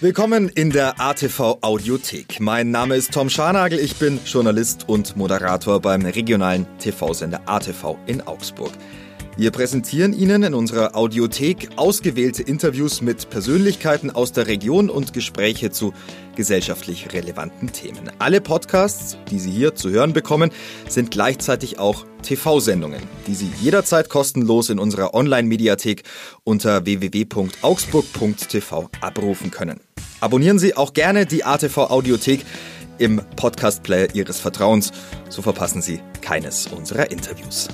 Willkommen in der ATV Audiothek. Mein Name ist Tom Scharnagel, ich bin Journalist und Moderator beim regionalen TV-Sender ATV in Augsburg. Wir präsentieren Ihnen in unserer Audiothek ausgewählte Interviews mit Persönlichkeiten aus der Region und Gespräche zu gesellschaftlich relevanten Themen. Alle Podcasts, die Sie hier zu hören bekommen, sind gleichzeitig auch TV-Sendungen, die Sie jederzeit kostenlos in unserer Online-Mediathek unter www.augsburg.tv abrufen können. Abonnieren Sie auch gerne die ATV Audiothek im Podcast-Player Ihres Vertrauens, so verpassen Sie keines unserer Interviews.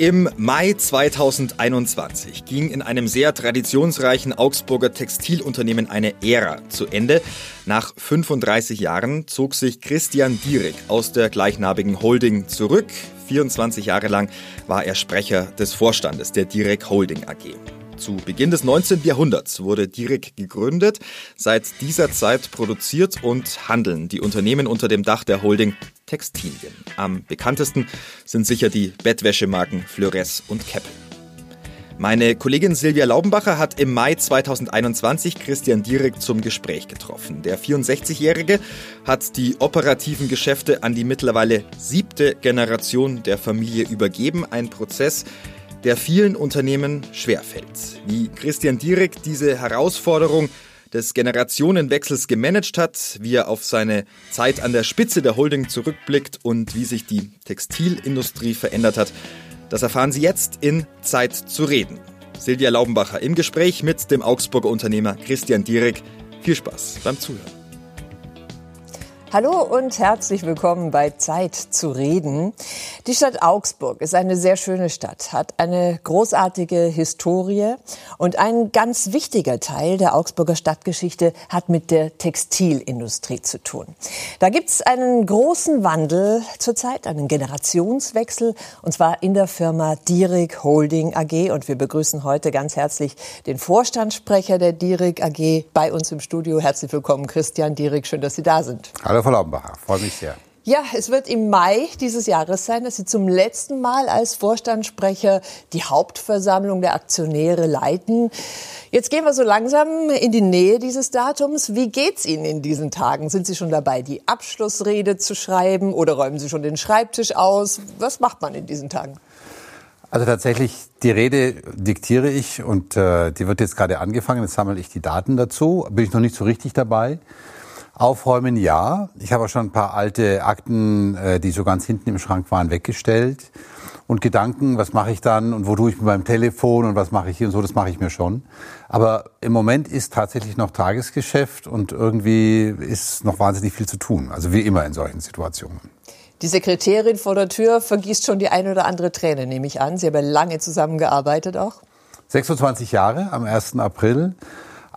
Im Mai 2021 ging in einem sehr traditionsreichen Augsburger Textilunternehmen eine Ära zu Ende. Nach 35 Jahren zog sich Christian Dierig aus der gleichnamigen Holding zurück. 24 Jahre lang war er Sprecher des Vorstandes der Direk Holding AG. Zu Beginn des 19. Jahrhunderts wurde Direk gegründet. Seit dieser Zeit produziert und handeln die Unternehmen unter dem Dach der Holding Textilien. Am bekanntesten sind sicher die Bettwäschemarken Fleuress und Keppel. Meine Kollegin Silvia Laubenbacher hat im Mai 2021 Christian Dierig zum Gespräch getroffen. Der 64-Jährige hat die operativen Geschäfte an die mittlerweile siebte Generation der Familie übergeben. Ein Prozess, der vielen Unternehmen schwerfällt. Wie Christian Dierig diese Herausforderung des Generationenwechsels gemanagt hat, wie er auf seine Zeit an der Spitze der Holding zurückblickt und wie sich die Textilindustrie verändert hat, das erfahren Sie jetzt in Zeit zu reden. Silvia Laubenbacher im Gespräch mit dem Augsburger Unternehmer Christian Dierig. Viel Spaß beim Zuhören. Hallo und herzlich willkommen bei Zeit zu reden. Die Stadt Augsburg ist eine sehr schöne Stadt, hat eine großartige Historie und ein ganz wichtiger Teil der Augsburger Stadtgeschichte hat mit der Textilindustrie zu tun. Da gibt's einen großen Wandel zurzeit, einen Generationswechsel und zwar in der Firma Dierig Holding AG und wir begrüßen heute ganz herzlich den Vorstandssprecher der Dierig AG bei uns im Studio. Herzlich willkommen, Christian Dierig. Schön, dass Sie da sind. Hallo. Frau Laubenbacher, freue mich sehr. Ja, es wird im Mai dieses Jahres sein, dass Sie zum letzten Mal als Vorstandssprecher die Hauptversammlung der Aktionäre leiten. Jetzt gehen wir so langsam in die Nähe dieses Datums. Wie geht's Ihnen in diesen Tagen? Sind Sie schon dabei, die Abschlussrede zu schreiben oder räumen Sie schon den Schreibtisch aus? Was macht man in diesen Tagen? Also tatsächlich, die Rede diktiere ich und äh, die wird jetzt gerade angefangen. Jetzt sammle ich die Daten dazu. Bin ich noch nicht so richtig dabei. Aufräumen ja. Ich habe auch schon ein paar alte Akten, äh, die so ganz hinten im Schrank waren, weggestellt. Und Gedanken, was mache ich dann und wo tue ich mit meinem Telefon und was mache ich hier und so, das mache ich mir schon. Aber im Moment ist tatsächlich noch Tagesgeschäft und irgendwie ist noch wahnsinnig viel zu tun. Also wie immer in solchen Situationen. Die Sekretärin vor der Tür vergießt schon die eine oder andere Träne, nehme ich an. Sie haben ja lange zusammengearbeitet auch. 26 Jahre am 1. April.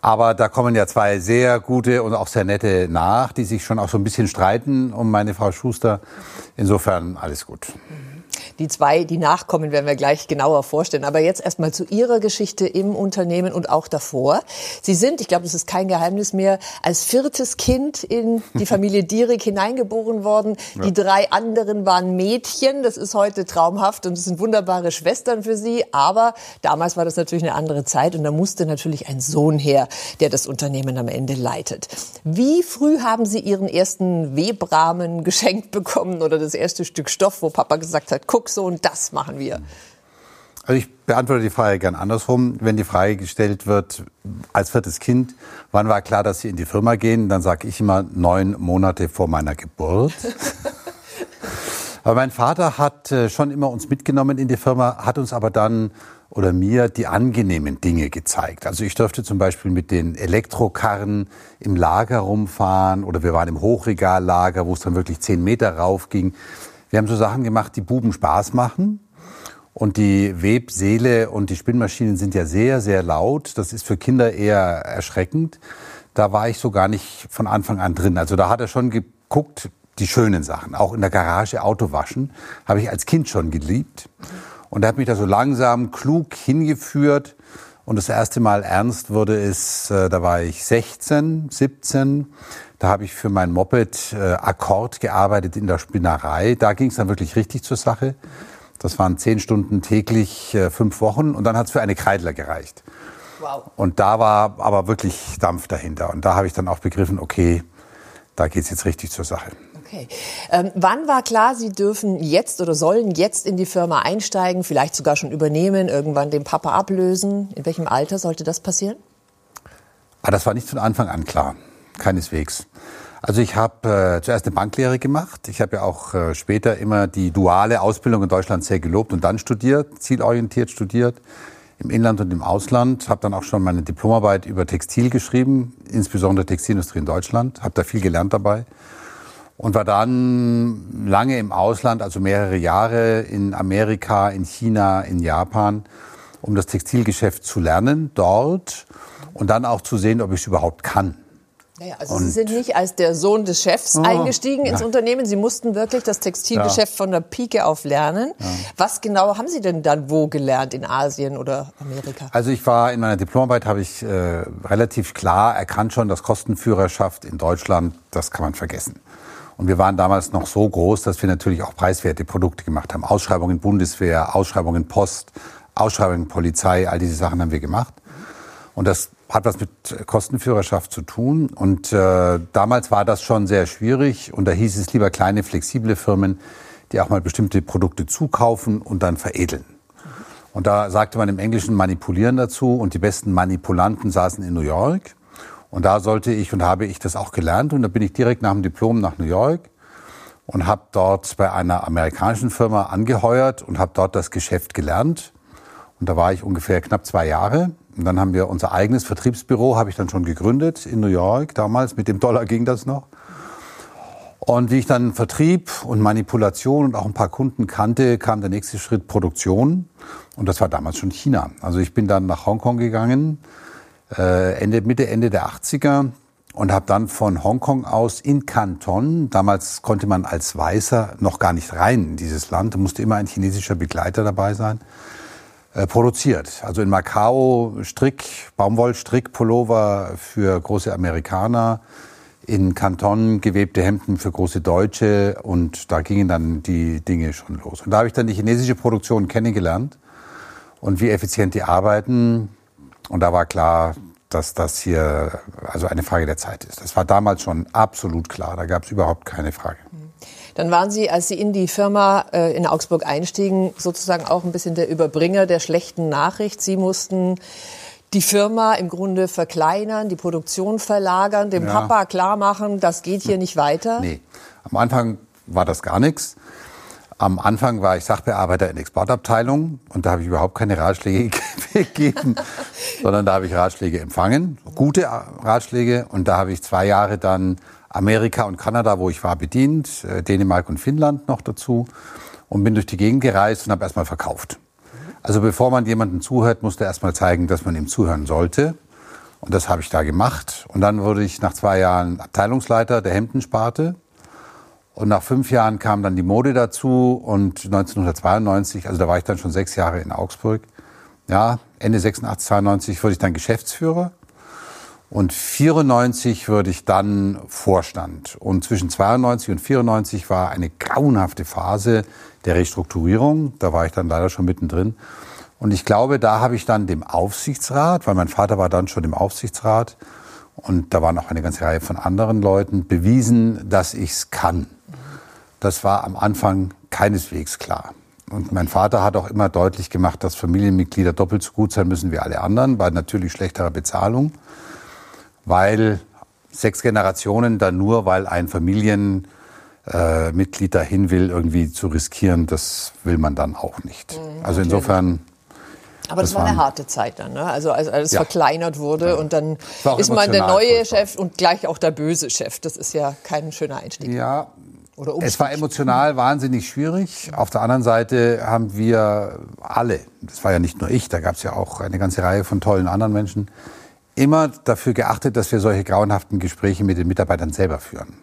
Aber da kommen ja zwei sehr gute und auch sehr nette nach, die sich schon auch so ein bisschen streiten um meine Frau Schuster. Insofern alles gut. Die zwei, die nachkommen, werden wir gleich genauer vorstellen. Aber jetzt erstmal zu Ihrer Geschichte im Unternehmen und auch davor. Sie sind, ich glaube, das ist kein Geheimnis mehr, als viertes Kind in die Familie Dierig hineingeboren worden. Ja. Die drei anderen waren Mädchen. Das ist heute traumhaft und es sind wunderbare Schwestern für Sie. Aber damals war das natürlich eine andere Zeit und da musste natürlich ein Sohn her, der das Unternehmen am Ende leitet. Wie früh haben Sie Ihren ersten Webrahmen geschenkt bekommen oder das erste Stück Stoff, wo Papa gesagt hat, guck, Drucksohn, das machen wir? Also ich beantworte die Frage gern andersrum. Wenn die Frage gestellt wird, als viertes Kind, wann war klar, dass Sie in die Firma gehen, dann sage ich immer neun Monate vor meiner Geburt. aber mein Vater hat äh, schon immer uns mitgenommen in die Firma, hat uns aber dann oder mir die angenehmen Dinge gezeigt. Also ich durfte zum Beispiel mit den Elektrokarren im Lager rumfahren oder wir waren im Hochregallager, wo es dann wirklich zehn Meter rauf ging. Wir haben so Sachen gemacht, die Buben Spaß machen. Und die Webseele und die Spinnmaschinen sind ja sehr, sehr laut. Das ist für Kinder eher erschreckend. Da war ich so gar nicht von Anfang an drin. Also da hat er schon geguckt, die schönen Sachen. Auch in der Garage Auto waschen habe ich als Kind schon geliebt. Und er hat mich da so langsam klug hingeführt. Und das erste Mal ernst wurde es, äh, da war ich 16, 17. Da habe ich für mein Moped äh, Akkord gearbeitet in der Spinnerei. Da ging es dann wirklich richtig zur Sache. Das waren zehn Stunden täglich, äh, fünf Wochen und dann hat es für eine Kreidler gereicht. Wow. Und da war aber wirklich Dampf dahinter. Und da habe ich dann auch begriffen, okay, da geht es jetzt richtig zur Sache. Okay. Ähm, wann war klar, Sie dürfen jetzt oder sollen jetzt in die Firma einsteigen, vielleicht sogar schon übernehmen, irgendwann den Papa ablösen? In welchem Alter sollte das passieren? Ah, das war nicht von Anfang an klar, keineswegs. Also ich habe äh, zuerst eine Banklehre gemacht. Ich habe ja auch äh, später immer die duale Ausbildung in Deutschland sehr gelobt und dann studiert, zielorientiert studiert im Inland und im Ausland. Habe dann auch schon meine Diplomarbeit über Textil geschrieben, insbesondere Textilindustrie in Deutschland. Habe da viel gelernt dabei und war dann lange im Ausland, also mehrere Jahre in Amerika, in China, in Japan, um das Textilgeschäft zu lernen dort und dann auch zu sehen, ob ich es überhaupt kann. Naja, also und Sie sind nicht als der Sohn des Chefs oh, eingestiegen ins ja. Unternehmen. Sie mussten wirklich das Textilgeschäft ja. von der Pike auf lernen. Ja. Was genau haben Sie denn dann wo gelernt? In Asien oder Amerika? Also ich war in meiner Diplomarbeit, habe ich äh, relativ klar erkannt schon, dass Kostenführerschaft in Deutschland, das kann man vergessen. Und wir waren damals noch so groß, dass wir natürlich auch preiswerte Produkte gemacht haben. Ausschreibungen Bundeswehr, Ausschreibungen Post, Ausschreibungen Polizei, all diese Sachen haben wir gemacht. Und das hat was mit Kostenführerschaft zu tun. Und äh, damals war das schon sehr schwierig. Und da hieß es lieber kleine, flexible Firmen, die auch mal bestimmte Produkte zukaufen und dann veredeln. Und da sagte man im Englischen manipulieren dazu. Und die besten Manipulanten saßen in New York. Und da sollte ich und habe ich das auch gelernt. Und da bin ich direkt nach dem Diplom nach New York und habe dort bei einer amerikanischen Firma angeheuert und habe dort das Geschäft gelernt. Und da war ich ungefähr knapp zwei Jahre. Und dann haben wir unser eigenes Vertriebsbüro, habe ich dann schon gegründet in New York damals. Mit dem Dollar ging das noch. Und wie ich dann Vertrieb und Manipulation und auch ein paar Kunden kannte, kam der nächste Schritt Produktion. Und das war damals schon China. Also ich bin dann nach Hongkong gegangen, äh, Ende, Mitte, Ende der 80er und habe dann von Hongkong aus in Canton, damals konnte man als Weißer noch gar nicht rein in dieses Land, da musste immer ein chinesischer Begleiter dabei sein, produziert. Also in Macau Strick, Baumwollstrick, Pullover für große Amerikaner, in Kanton gewebte Hemden für große Deutsche und da gingen dann die Dinge schon los. Und da habe ich dann die chinesische Produktion kennengelernt und wie effizient die arbeiten. Und da war klar, dass das hier also eine Frage der Zeit ist. Das war damals schon absolut klar. Da gab es überhaupt keine Frage. Dann waren Sie, als Sie in die Firma äh, in Augsburg einstiegen, sozusagen auch ein bisschen der Überbringer der schlechten Nachricht. Sie mussten die Firma im Grunde verkleinern, die Produktion verlagern, dem ja. Papa klar machen, das geht hier nicht weiter? Nee, am Anfang war das gar nichts. Am Anfang war ich Sachbearbeiter in Exportabteilung und da habe ich überhaupt keine Ratschläge gegeben, sondern da habe ich Ratschläge empfangen, gute Ratschläge. Und da habe ich zwei Jahre dann Amerika und Kanada, wo ich war, bedient, äh, Dänemark und Finnland noch dazu und bin durch die Gegend gereist und habe erstmal verkauft. Also bevor man jemandem zuhört, musste erstmal zeigen, dass man ihm zuhören sollte. Und das habe ich da gemacht. Und dann wurde ich nach zwei Jahren Abteilungsleiter der Hemdensparte. Und nach fünf Jahren kam dann die Mode dazu und 1992, also da war ich dann schon sechs Jahre in Augsburg, ja, Ende 86, 92 wurde ich dann Geschäftsführer und 94 wurde ich dann Vorstand. Und zwischen 92 und 94 war eine grauenhafte Phase der Restrukturierung. Da war ich dann leider schon mittendrin. Und ich glaube, da habe ich dann dem Aufsichtsrat, weil mein Vater war dann schon im Aufsichtsrat und da waren auch eine ganze Reihe von anderen Leuten, bewiesen, dass ich es kann. Das war am Anfang keineswegs klar. Und mein Vater hat auch immer deutlich gemacht, dass Familienmitglieder doppelt so gut sein müssen wie alle anderen, bei natürlich schlechterer Bezahlung weil sechs Generationen dann nur, weil ein Familienmitglied äh, dahin will, irgendwie zu riskieren, das will man dann auch nicht. Mhm, also insofern. Aber das, das war eine harte Zeit dann, ne? Also als alles ja. verkleinert wurde ja. und dann ist man der neue Chef und gleich auch der böse Chef. Das ist ja kein schöner Einstieg. Ja, es war emotional wahnsinnig schwierig. Auf der anderen Seite haben wir alle, das war ja nicht nur ich, da gab es ja auch eine ganze Reihe von tollen anderen Menschen, immer dafür geachtet, dass wir solche grauenhaften Gespräche mit den Mitarbeitern selber führen.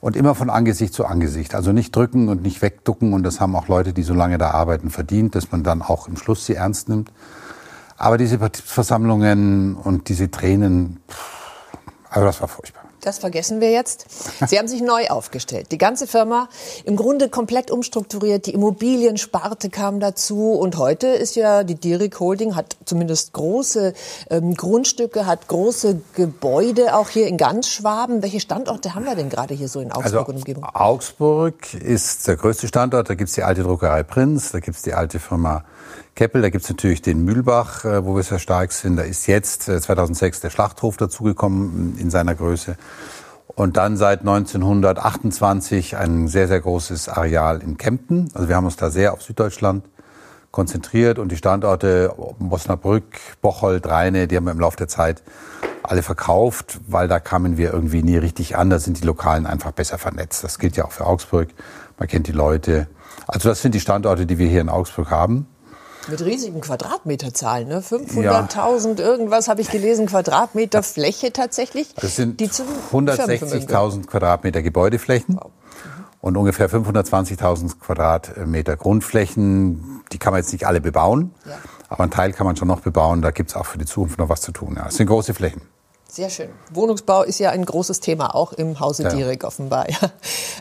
Und immer von Angesicht zu Angesicht. Also nicht drücken und nicht wegducken. Und das haben auch Leute, die so lange da arbeiten, verdient, dass man dann auch im Schluss sie ernst nimmt. Aber diese Versammlungen und diese Tränen, also das war furchtbar. Das vergessen wir jetzt. Sie haben sich neu aufgestellt. Die ganze Firma im Grunde komplett umstrukturiert. Die Immobiliensparte kam dazu und heute ist ja die Dierig Holding hat zumindest große ähm, Grundstücke, hat große Gebäude auch hier in ganz Schwaben. Welche Standorte haben wir denn gerade hier so in Augsburg also, und Umgebung? Augsburg ist der größte Standort. Da gibt es die alte Druckerei Prinz, da gibt es die alte Firma Keppel, da gibt es natürlich den Mühlbach, äh, wo wir sehr stark sind. Da ist jetzt 2006 äh, der Schlachthof dazugekommen in seiner Größe. Und dann seit 1928 ein sehr, sehr großes Areal in Kempten. Also wir haben uns da sehr auf Süddeutschland konzentriert und die Standorte Bosnabrück, Bocholt, Rheine, die haben wir im Laufe der Zeit alle verkauft, weil da kamen wir irgendwie nie richtig an. Da sind die Lokalen einfach besser vernetzt. Das gilt ja auch für Augsburg. Man kennt die Leute. Also das sind die Standorte, die wir hier in Augsburg haben. Mit riesigen Quadratmeterzahlen, ne? 500.000 ja. irgendwas habe ich gelesen, Quadratmeter Fläche tatsächlich. Das sind 160.000 Quadratmeter Gebäudeflächen. Wow und ungefähr 520.000 Quadratmeter Grundflächen. Die kann man jetzt nicht alle bebauen, ja. aber einen Teil kann man schon noch bebauen. Da gibt es auch für die Zukunft noch was zu tun. Ja. Es sind große Flächen. Sehr schön. Wohnungsbau ist ja ein großes Thema, auch im Hause ja. Dierig offenbar. Ja.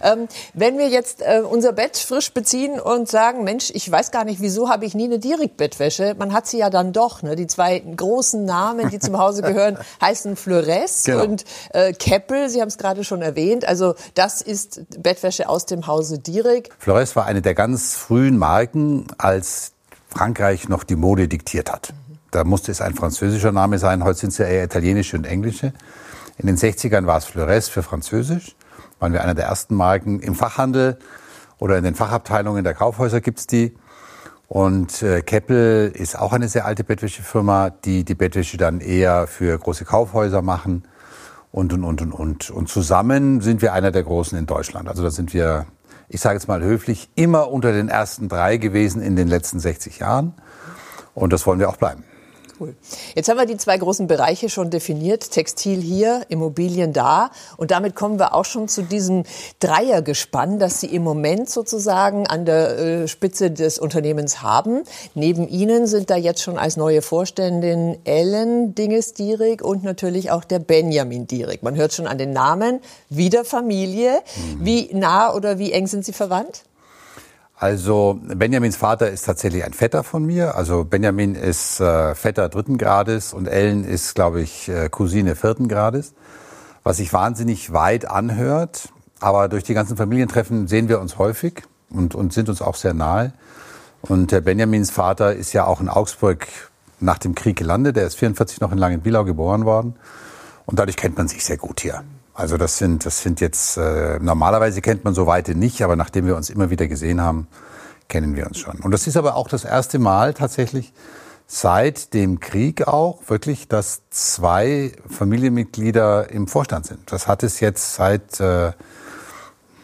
Ähm, wenn wir jetzt äh, unser Bett frisch beziehen und sagen, Mensch, ich weiß gar nicht, wieso habe ich nie eine Dierig-Bettwäsche? Man hat sie ja dann doch. Ne? Die zwei großen Namen, die zum Hause gehören, heißen Flores genau. und äh, Keppel. Sie haben es gerade schon erwähnt. Also das ist Bettwäsche aus dem Hause Dierig. Flores war eine der ganz frühen Marken, als Frankreich noch die Mode diktiert hat. Da musste es ein französischer Name sein. Heute sind es ja eher italienische und englische. In den 60ern war es Flores für Französisch. Waren wir einer der ersten Marken im Fachhandel oder in den Fachabteilungen der Kaufhäuser gibt's die. Und äh, Keppel ist auch eine sehr alte Bettwäschefirma, die die Bettwäsche dann eher für große Kaufhäuser machen. Und, und, und, und, und. Und zusammen sind wir einer der Großen in Deutschland. Also da sind wir, ich sage jetzt mal höflich, immer unter den ersten drei gewesen in den letzten 60 Jahren. Und das wollen wir auch bleiben. Cool. Jetzt haben wir die zwei großen Bereiche schon definiert. Textil hier, Immobilien da. Und damit kommen wir auch schon zu diesem Dreiergespann, das Sie im Moment sozusagen an der äh, Spitze des Unternehmens haben. Neben Ihnen sind da jetzt schon als neue Vorständin Ellen Dinges-Dierig und natürlich auch der Benjamin Dierig. Man hört schon an den Namen. Wieder Familie. Mhm. Wie nah oder wie eng sind Sie verwandt? Also Benjamins Vater ist tatsächlich ein Vetter von mir. Also Benjamin ist äh, Vetter dritten Grades und Ellen ist, glaube ich, äh, Cousine vierten Grades. Was sich wahnsinnig weit anhört. Aber durch die ganzen Familientreffen sehen wir uns häufig und, und sind uns auch sehr nahe. Und der Benjamins Vater ist ja auch in Augsburg nach dem Krieg gelandet. Er ist 44 noch in Langenbielau geboren worden. Und dadurch kennt man sich sehr gut hier. Also das sind, das sind jetzt, äh, normalerweise kennt man so weite nicht, aber nachdem wir uns immer wieder gesehen haben, kennen wir uns schon. Und das ist aber auch das erste Mal tatsächlich seit dem Krieg auch wirklich, dass zwei Familienmitglieder im Vorstand sind. Das hat es jetzt seit äh,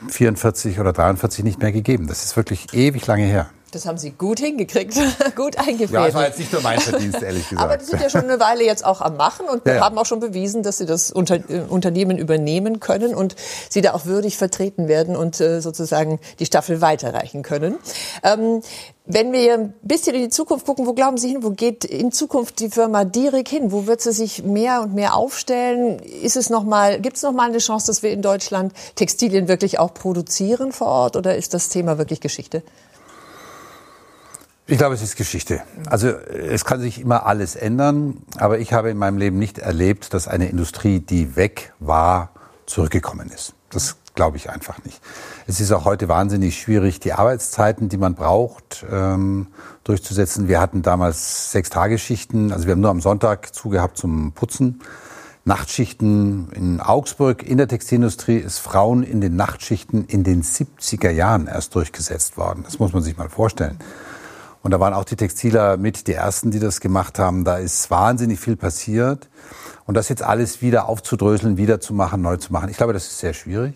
44 oder 43 nicht mehr gegeben. Das ist wirklich ewig lange her. Das haben Sie gut hingekriegt, gut eingefädelt. Ja, das war jetzt nicht nur mein Verdienst, ehrlich gesagt. Aber die sind ja schon eine Weile jetzt auch am Machen und ja, ja. haben auch schon bewiesen, dass sie das Unter äh, Unternehmen übernehmen können und sie da auch würdig vertreten werden und äh, sozusagen die Staffel weiterreichen können. Ähm, wenn wir ein bisschen in die Zukunft gucken, wo glauben Sie hin? Wo geht in Zukunft die Firma Dierig hin? Wo wird sie sich mehr und mehr aufstellen? Ist es noch mal, gibt es noch mal eine Chance, dass wir in Deutschland Textilien wirklich auch produzieren vor Ort oder ist das Thema wirklich Geschichte? Ich glaube, es ist Geschichte. Also es kann sich immer alles ändern, aber ich habe in meinem Leben nicht erlebt, dass eine Industrie, die weg war, zurückgekommen ist. Das glaube ich einfach nicht. Es ist auch heute wahnsinnig schwierig, die Arbeitszeiten, die man braucht, ähm, durchzusetzen. Wir hatten damals sechs Tageschichten, also wir haben nur am Sonntag zugehabt zum Putzen. Nachtschichten in Augsburg in der Textilindustrie ist Frauen in den Nachtschichten in den 70er Jahren erst durchgesetzt worden. Das muss man sich mal vorstellen. Und da waren auch die Textiler mit die ersten, die das gemacht haben. Da ist wahnsinnig viel passiert. Und das jetzt alles wieder aufzudröseln, wieder zu machen, neu zu machen, ich glaube, das ist sehr schwierig.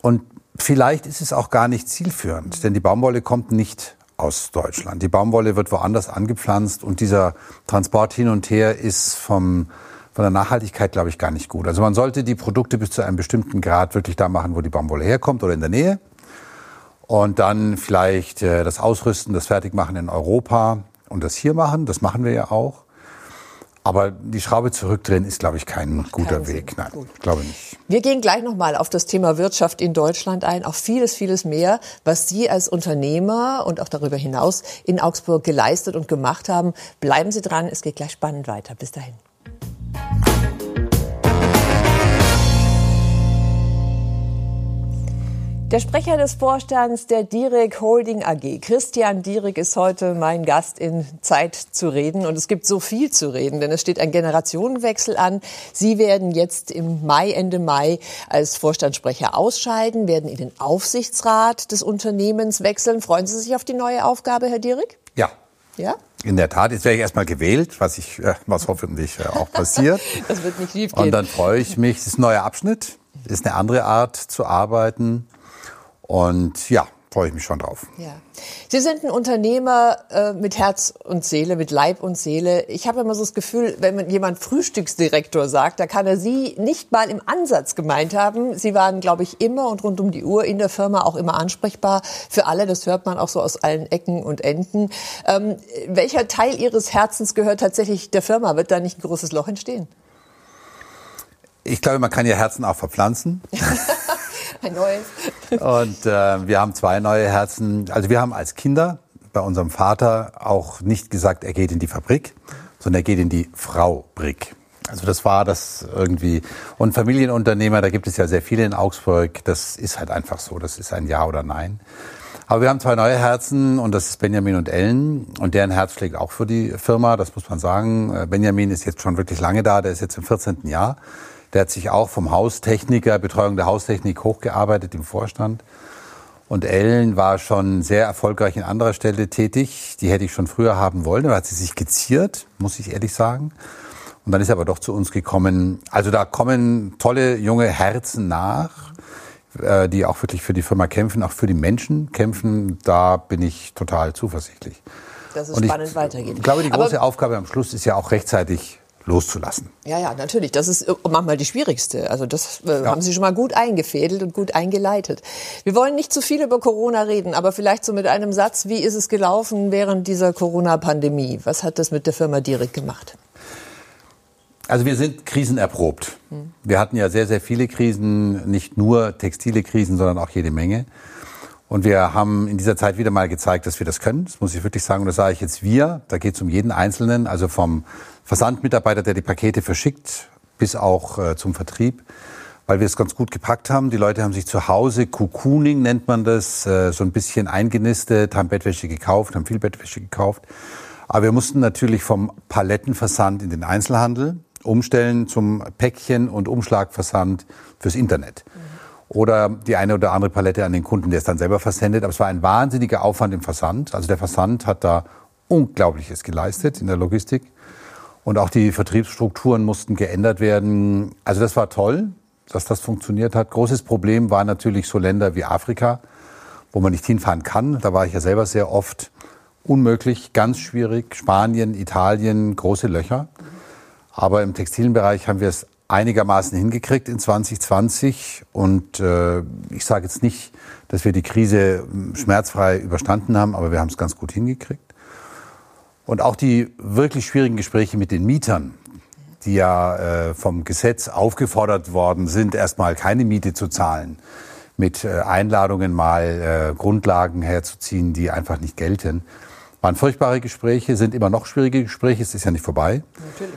Und vielleicht ist es auch gar nicht zielführend, denn die Baumwolle kommt nicht aus Deutschland. Die Baumwolle wird woanders angepflanzt und dieser Transport hin und her ist vom, von der Nachhaltigkeit, glaube ich, gar nicht gut. Also man sollte die Produkte bis zu einem bestimmten Grad wirklich da machen, wo die Baumwolle herkommt oder in der Nähe und dann vielleicht äh, das Ausrüsten, das Fertigmachen in Europa und das hier machen. Das machen wir ja auch. Aber die Schraube zurückdrehen ist, glaube ich, kein Macht guter Weg. Sinn. Nein, Gut. glaube nicht. Wir gehen gleich nochmal auf das Thema Wirtschaft in Deutschland ein, auch vieles, vieles mehr, was Sie als Unternehmer und auch darüber hinaus in Augsburg geleistet und gemacht haben. Bleiben Sie dran, es geht gleich spannend weiter. Bis dahin. Der Sprecher des Vorstands der Direk Holding AG, Christian Direk, ist heute mein Gast in Zeit zu reden. Und es gibt so viel zu reden, denn es steht ein Generationenwechsel an. Sie werden jetzt im Mai, Ende Mai als Vorstandssprecher ausscheiden, werden in den Aufsichtsrat des Unternehmens wechseln. Freuen Sie sich auf die neue Aufgabe, Herr Direk? Ja. Ja? In der Tat, jetzt werde ich erstmal gewählt, was ich, äh, was hoffentlich äh, auch passiert. das wird nicht schief gehen. Und dann freue ich mich. Das ist ein neuer Abschnitt, ist eine andere Art zu arbeiten. Und ja, freue ich mich schon drauf. Ja. Sie sind ein Unternehmer äh, mit Herz und Seele, mit Leib und Seele. Ich habe immer so das Gefühl, wenn man jemand Frühstücksdirektor sagt, da kann er Sie nicht mal im Ansatz gemeint haben. Sie waren, glaube ich, immer und rund um die Uhr in der Firma auch immer ansprechbar für alle. Das hört man auch so aus allen Ecken und Enden. Ähm, welcher Teil Ihres Herzens gehört tatsächlich der Firma? Wird da nicht ein großes Loch entstehen? Ich glaube, man kann ihr Herzen auch verpflanzen. Ein neues. Und äh, wir haben zwei neue Herzen. Also wir haben als Kinder bei unserem Vater auch nicht gesagt, er geht in die Fabrik, sondern er geht in die Frau Brick. Also das war das irgendwie. Und Familienunternehmer, da gibt es ja sehr viele in Augsburg. Das ist halt einfach so. Das ist ein Ja oder Nein. Aber wir haben zwei neue Herzen und das ist Benjamin und Ellen. Und deren Herz schlägt auch für die Firma, das muss man sagen. Äh, Benjamin ist jetzt schon wirklich lange da, der ist jetzt im 14. Jahr. Der hat sich auch vom Haustechniker, Betreuung der Haustechnik hochgearbeitet im Vorstand. Und Ellen war schon sehr erfolgreich in anderer Stelle tätig. Die hätte ich schon früher haben wollen. Da hat sie sich geziert, muss ich ehrlich sagen. Und dann ist er aber doch zu uns gekommen. Also da kommen tolle junge Herzen nach, äh, die auch wirklich für die Firma kämpfen, auch für die Menschen kämpfen. Da bin ich total zuversichtlich. Dass es spannend weitergeht. Ich glaube, die große aber Aufgabe am Schluss ist ja auch rechtzeitig loszulassen. Ja, ja, natürlich. Das ist äh, manchmal die schwierigste. Also das äh, ja. haben Sie schon mal gut eingefädelt und gut eingeleitet. Wir wollen nicht zu viel über Corona reden, aber vielleicht so mit einem Satz, wie ist es gelaufen während dieser Corona-Pandemie? Was hat das mit der Firma direkt gemacht? Also wir sind krisenerprobt. Hm. Wir hatten ja sehr, sehr viele Krisen, nicht nur textile Krisen, sondern auch jede Menge. Und wir haben in dieser Zeit wieder mal gezeigt, dass wir das können. Das muss ich wirklich sagen. Und das sage ich jetzt wir. Da geht es um jeden Einzelnen, also vom Versandmitarbeiter, der die Pakete verschickt, bis auch äh, zum Vertrieb, weil wir es ganz gut gepackt haben. Die Leute haben sich zu Hause, Cocooning nennt man das, äh, so ein bisschen eingenistet, haben Bettwäsche gekauft, haben viel Bettwäsche gekauft. Aber wir mussten natürlich vom Palettenversand in den Einzelhandel umstellen zum Päckchen- und Umschlagversand fürs Internet. Mhm. Oder die eine oder andere Palette an den Kunden, der es dann selber versendet. Aber es war ein wahnsinniger Aufwand im Versand. Also der Versand hat da Unglaubliches geleistet in der Logistik. Und auch die Vertriebsstrukturen mussten geändert werden. Also das war toll, dass das funktioniert hat. Großes Problem war natürlich so Länder wie Afrika, wo man nicht hinfahren kann. Da war ich ja selber sehr oft. Unmöglich, ganz schwierig. Spanien, Italien, große Löcher. Aber im Textilbereich haben wir es einigermaßen hingekriegt in 2020. Und äh, ich sage jetzt nicht, dass wir die Krise schmerzfrei überstanden haben, aber wir haben es ganz gut hingekriegt. Und auch die wirklich schwierigen Gespräche mit den Mietern, die ja äh, vom Gesetz aufgefordert worden sind, erstmal keine Miete zu zahlen, mit äh, Einladungen mal äh, Grundlagen herzuziehen, die einfach nicht gelten, waren furchtbare Gespräche, sind immer noch schwierige Gespräche, es ist ja nicht vorbei. Natürlich.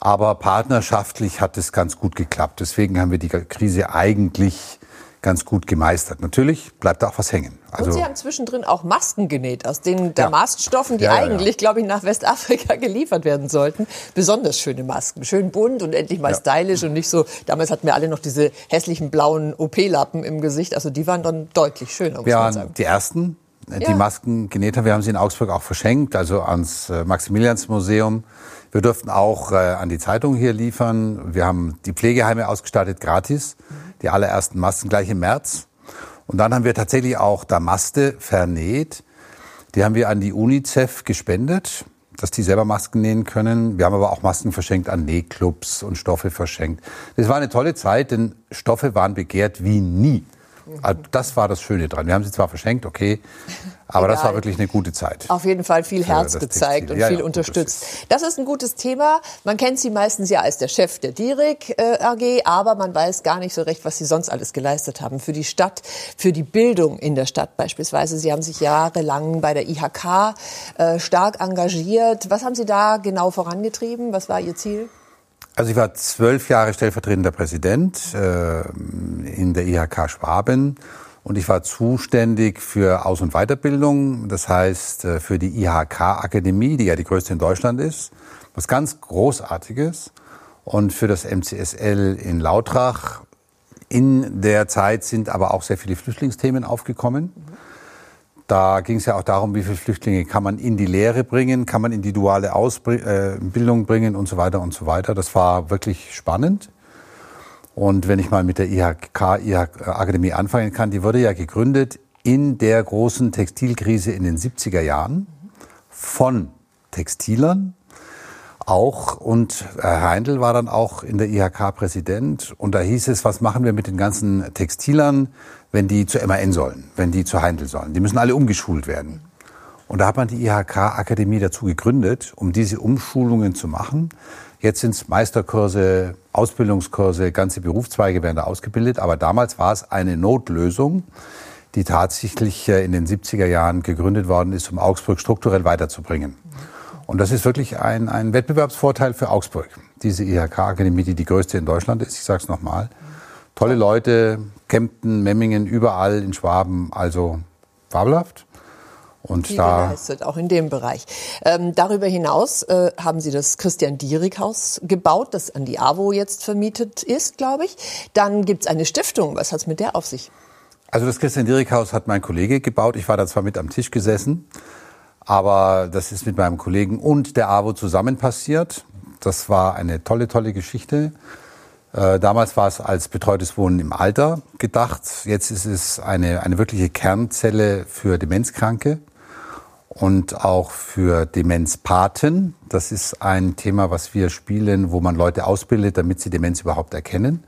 Aber partnerschaftlich hat es ganz gut geklappt. Deswegen haben wir die Krise eigentlich ganz gut gemeistert. Natürlich bleibt da auch was hängen. Also und Sie haben zwischendrin auch Masken genäht, aus den Damaststoffen, die ja, ja, eigentlich, ja. glaube ich, nach Westafrika geliefert werden sollten. Besonders schöne Masken, schön bunt und endlich mal stylisch und nicht so, damals hatten wir alle noch diese hässlichen blauen OP-Lappen im Gesicht, also die waren dann deutlich schöner, muss wir man sagen. die ersten, äh, die Masken genäht haben. Wir haben sie in Augsburg auch verschenkt, also ans äh, Maximiliansmuseum. Wir durften auch äh, an die Zeitung hier liefern. Wir haben die Pflegeheime ausgestattet gratis. Die allerersten Masken gleich im März. Und dann haben wir tatsächlich auch Damaste vernäht. Die haben wir an die UNICEF gespendet, dass die selber Masken nähen können. Wir haben aber auch Masken verschenkt an Nähclubs und Stoffe verschenkt. Das war eine tolle Zeit, denn Stoffe waren begehrt wie nie. Also das war das Schöne dran. Wir haben sie zwar verschenkt, okay, aber Egal. das war wirklich eine gute Zeit. Auf jeden Fall viel Herz gezeigt und ja, viel ja, unterstützt. Das ist ein gutes Thema. Man kennt Sie meistens ja als der Chef der Dierig äh, AG, aber man weiß gar nicht so recht, was Sie sonst alles geleistet haben für die Stadt, für die Bildung in der Stadt beispielsweise. Sie haben sich jahrelang bei der IHK äh, stark engagiert. Was haben Sie da genau vorangetrieben? Was war Ihr Ziel? Also ich war zwölf Jahre stellvertretender Präsident äh, in der IHK Schwaben und ich war zuständig für Aus- und Weiterbildung, das heißt äh, für die IHK-Akademie, die ja die größte in Deutschland ist, was ganz Großartiges. Und für das MCSL in Lautrach. In der Zeit sind aber auch sehr viele Flüchtlingsthemen aufgekommen. Da ging es ja auch darum, wie viele Flüchtlinge kann man in die Lehre bringen, kann man in die duale Ausbildung äh, bringen und so weiter und so weiter. Das war wirklich spannend. Und wenn ich mal mit der IHK, IHK Akademie anfangen kann, die wurde ja gegründet in der großen Textilkrise in den 70er Jahren von Textilern auch und Herr Heindl war dann auch in der IHK Präsident und da hieß es, was machen wir mit den ganzen Textilern? wenn die zur MAN sollen, wenn die zur Heindl sollen. Die müssen alle umgeschult werden. Und da hat man die IHK-Akademie dazu gegründet, um diese Umschulungen zu machen. Jetzt sind es Meisterkurse, Ausbildungskurse, ganze Berufszweige werden da ausgebildet. Aber damals war es eine Notlösung, die tatsächlich äh, in den 70er Jahren gegründet worden ist, um Augsburg strukturell weiterzubringen. Und das ist wirklich ein, ein Wettbewerbsvorteil für Augsburg. Diese IHK-Akademie, die die größte in Deutschland ist, ich sage es nochmal. Tolle Leute, Kempten, Memmingen, überall in Schwaben, also fabelhaft. Und da geleistet, auch in dem Bereich. Ähm, darüber hinaus äh, haben Sie das Christian Dierig Haus gebaut, das an die AWO jetzt vermietet ist, glaube ich. Dann gibt es eine Stiftung. Was hat es mit der auf sich? Also das Christian Dierig Haus hat mein Kollege gebaut. Ich war da zwar mit am Tisch gesessen, aber das ist mit meinem Kollegen und der AWO zusammen passiert. Das war eine tolle, tolle Geschichte. Äh, damals war es als betreutes Wohnen im Alter gedacht. Jetzt ist es eine, eine wirkliche Kernzelle für Demenzkranke und auch für Demenzpaten. Das ist ein Thema, was wir spielen, wo man Leute ausbildet, damit sie Demenz überhaupt erkennen.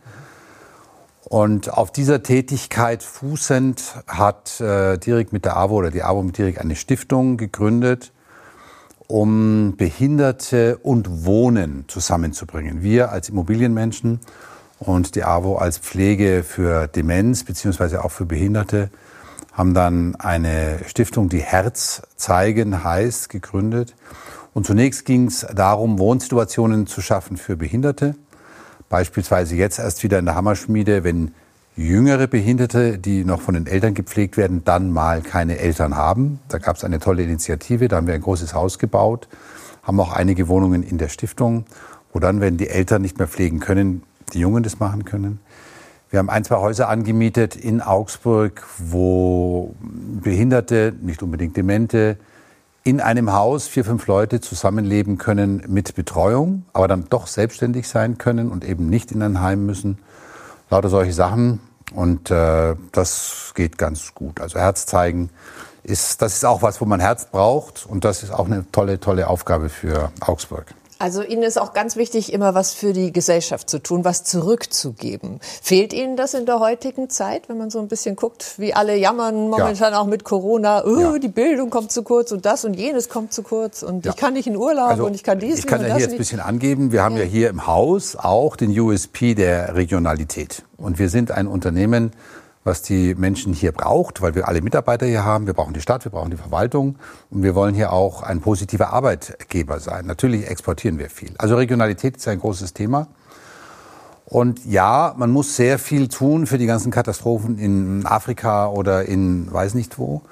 Und auf dieser Tätigkeit fußend hat äh, Dirk mit der AWO oder die AWO mit Dirk eine Stiftung gegründet, um Behinderte und Wohnen zusammenzubringen. Wir als Immobilienmenschen und die AWO als Pflege für Demenz beziehungsweise auch für Behinderte haben dann eine Stiftung, die Herz zeigen heißt, gegründet. Und zunächst ging es darum, Wohnsituationen zu schaffen für Behinderte. Beispielsweise jetzt erst wieder in der Hammerschmiede, wenn jüngere Behinderte, die noch von den Eltern gepflegt werden, dann mal keine Eltern haben. Da gab es eine tolle Initiative, da haben wir ein großes Haus gebaut, haben auch einige Wohnungen in der Stiftung, wo dann, wenn die Eltern nicht mehr pflegen können, die Jungen das machen können. Wir haben ein, zwei Häuser angemietet in Augsburg, wo Behinderte, nicht unbedingt Demente, in einem Haus vier, fünf Leute zusammenleben können mit Betreuung, aber dann doch selbstständig sein können und eben nicht in ein Heim müssen. Lauter solche Sachen. Und äh, das geht ganz gut. Also Herz zeigen ist, das ist auch was, wo man Herz braucht. Und das ist auch eine tolle, tolle Aufgabe für Augsburg. Also Ihnen ist auch ganz wichtig, immer was für die Gesellschaft zu tun, was zurückzugeben. Fehlt Ihnen das in der heutigen Zeit, wenn man so ein bisschen guckt, wie alle jammern momentan ja. auch mit Corona, oh, ja. die Bildung kommt zu kurz und das und jenes kommt zu kurz und ja. ich kann nicht in Urlaub also, und ich kann dies Ich kann ja hier jetzt ein bisschen angeben, wir haben ja hier im Haus auch den USP der Regionalität. Und wir sind ein Unternehmen, was die Menschen hier braucht, weil wir alle Mitarbeiter hier haben. Wir brauchen die Stadt, wir brauchen die Verwaltung und wir wollen hier auch ein positiver Arbeitgeber sein. Natürlich exportieren wir viel. Also Regionalität ist ein großes Thema. Und ja, man muss sehr viel tun für die ganzen Katastrophen in Afrika oder in weiß nicht wo.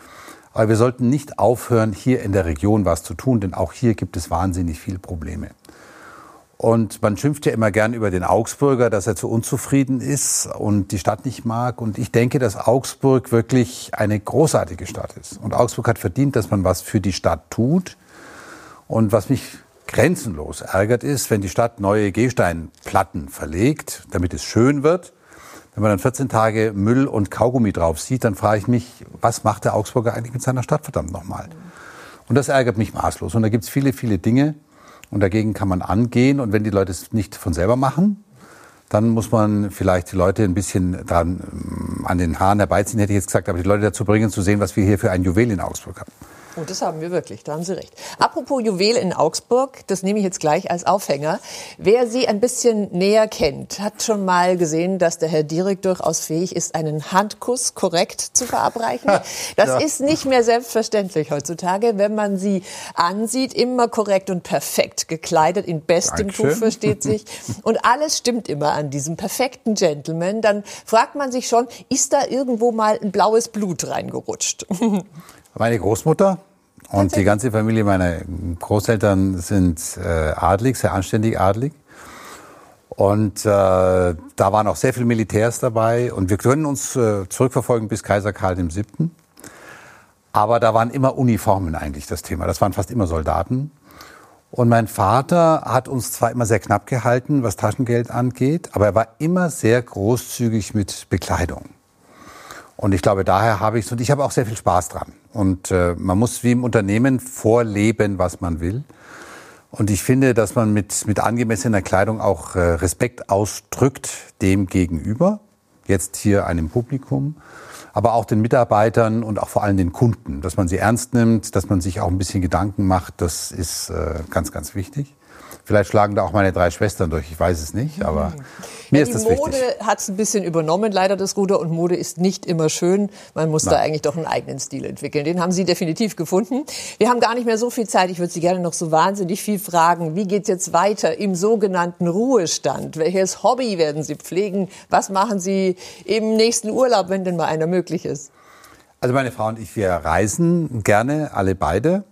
Aber wir sollten nicht aufhören, hier in der Region was zu tun, denn auch hier gibt es wahnsinnig viele Probleme. Und man schimpft ja immer gern über den Augsburger, dass er zu unzufrieden ist und die Stadt nicht mag. Und ich denke, dass Augsburg wirklich eine großartige Stadt ist. Und Augsburg hat verdient, dass man was für die Stadt tut. Und was mich grenzenlos ärgert ist, wenn die Stadt neue Gehsteinplatten verlegt, damit es schön wird. Wenn man dann 14 Tage Müll und Kaugummi drauf sieht, dann frage ich mich, was macht der Augsburger eigentlich mit seiner Stadt verdammt nochmal? Und das ärgert mich maßlos. Und da gibt es viele, viele Dinge, und dagegen kann man angehen. Und wenn die Leute es nicht von selber machen, dann muss man vielleicht die Leute ein bisschen dran ähm, an den Haaren herbeiziehen, hätte ich jetzt gesagt, aber die Leute dazu bringen, zu sehen, was wir hier für ein Juwel in Augsburg haben. Und oh, das haben wir wirklich, da haben Sie recht. Apropos Juwel in Augsburg, das nehme ich jetzt gleich als Aufhänger. Wer Sie ein bisschen näher kennt, hat schon mal gesehen, dass der Herr Dierig durchaus fähig ist, einen Handkuss korrekt zu verabreichen. Das ja. ist nicht mehr selbstverständlich heutzutage, wenn man Sie ansieht, immer korrekt und perfekt gekleidet, in bestem Tuch versteht sich. Und alles stimmt immer an diesem perfekten Gentleman. Dann fragt man sich schon, ist da irgendwo mal ein blaues Blut reingerutscht? Meine Großmutter und die ganze Familie meiner Großeltern sind äh, adlig, sehr anständig adlig. Und äh, da waren auch sehr viele Militärs dabei. Und wir können uns äh, zurückverfolgen bis Kaiser Karl VII. Aber da waren immer Uniformen eigentlich das Thema. Das waren fast immer Soldaten. Und mein Vater hat uns zwar immer sehr knapp gehalten, was Taschengeld angeht, aber er war immer sehr großzügig mit Bekleidung. Und ich glaube, daher habe ich es und ich habe auch sehr viel Spaß dran. Und äh, man muss wie im Unternehmen vorleben, was man will. Und ich finde, dass man mit, mit angemessener Kleidung auch äh, Respekt ausdrückt dem gegenüber, jetzt hier einem Publikum, aber auch den Mitarbeitern und auch vor allem den Kunden, dass man sie ernst nimmt, dass man sich auch ein bisschen Gedanken macht, das ist äh, ganz, ganz wichtig. Vielleicht schlagen da auch meine drei Schwestern durch, ich weiß es nicht, aber mhm. mir ja, ist das wichtig. Die Mode hat es ein bisschen übernommen, leider das Ruder, und Mode ist nicht immer schön. Man muss Nein. da eigentlich doch einen eigenen Stil entwickeln. Den haben Sie definitiv gefunden. Wir haben gar nicht mehr so viel Zeit. Ich würde Sie gerne noch so wahnsinnig viel fragen. Wie geht es jetzt weiter im sogenannten Ruhestand? Welches Hobby werden Sie pflegen? Was machen Sie im nächsten Urlaub, wenn denn mal einer möglich ist? Also meine Frau und ich, wir reisen gerne, alle beide.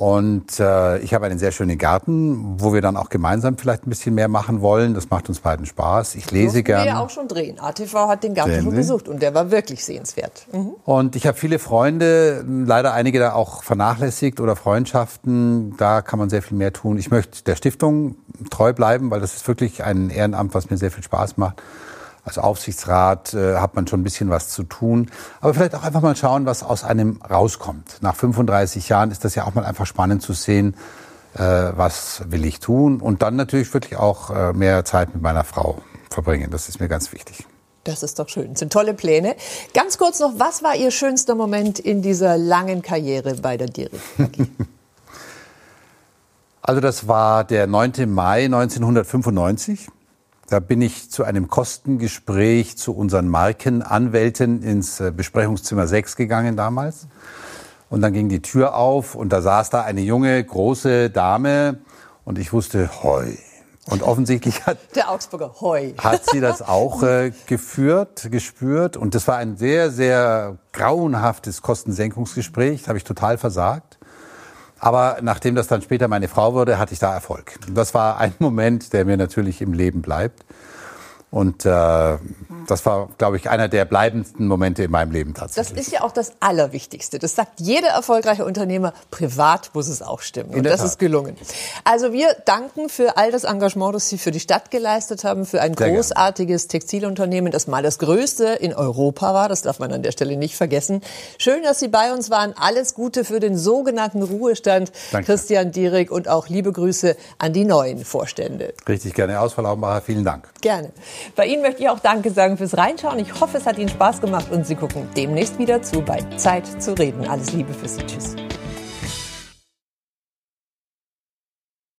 Und äh, ich habe einen sehr schönen Garten, wo wir dann auch gemeinsam vielleicht ein bisschen mehr machen wollen. Das macht uns beiden Spaß. Ich lese gerne. Wir ja auch schon drehen. ATV hat den Garten schon besucht und der war wirklich sehenswert. Mhm. Und ich habe viele Freunde, leider einige da auch vernachlässigt oder Freundschaften. Da kann man sehr viel mehr tun. Ich möchte der Stiftung treu bleiben, weil das ist wirklich ein Ehrenamt, was mir sehr viel Spaß macht als Aufsichtsrat äh, hat man schon ein bisschen was zu tun. Aber vielleicht auch einfach mal schauen, was aus einem rauskommt. Nach 35 Jahren ist das ja auch mal einfach spannend zu sehen, äh, was will ich tun. Und dann natürlich wirklich auch äh, mehr Zeit mit meiner Frau verbringen. Das ist mir ganz wichtig. Das ist doch schön. Das sind tolle Pläne. Ganz kurz noch, was war Ihr schönster Moment in dieser langen Karriere bei der Dierig? also das war der 9. Mai 1995. Da bin ich zu einem Kostengespräch zu unseren Markenanwälten ins äh, Besprechungszimmer 6 gegangen damals. Und dann ging die Tür auf und da saß da eine junge, große Dame und ich wusste, hoi. Und offensichtlich hat, Der Augsburger, hoi. hat sie das auch äh, geführt, gespürt. Und das war ein sehr, sehr grauenhaftes Kostensenkungsgespräch. Das habe ich total versagt. Aber nachdem das dann später meine Frau wurde, hatte ich da Erfolg. Das war ein Moment, der mir natürlich im Leben bleibt. Und äh, das war, glaube ich, einer der bleibendsten Momente in meinem Leben tatsächlich. Das ist ja auch das Allerwichtigste. Das sagt jeder erfolgreiche Unternehmer. Privat muss es auch stimmen. Und das Tat. ist gelungen. Also wir danken für all das Engagement, das Sie für die Stadt geleistet haben, für ein Sehr großartiges gern. Textilunternehmen, das mal das größte in Europa war. Das darf man an der Stelle nicht vergessen. Schön, dass Sie bei uns waren. Alles Gute für den sogenannten Ruhestand. Danke. Christian Dierig und auch liebe Grüße an die neuen Vorstände. Richtig gerne. Ausfall Augenbacher, vielen Dank. Gerne. Bei Ihnen möchte ich auch Danke sagen fürs Reinschauen. Ich hoffe, es hat Ihnen Spaß gemacht und Sie gucken demnächst wieder zu bei Zeit zu reden. Alles Liebe für Sie. Tschüss.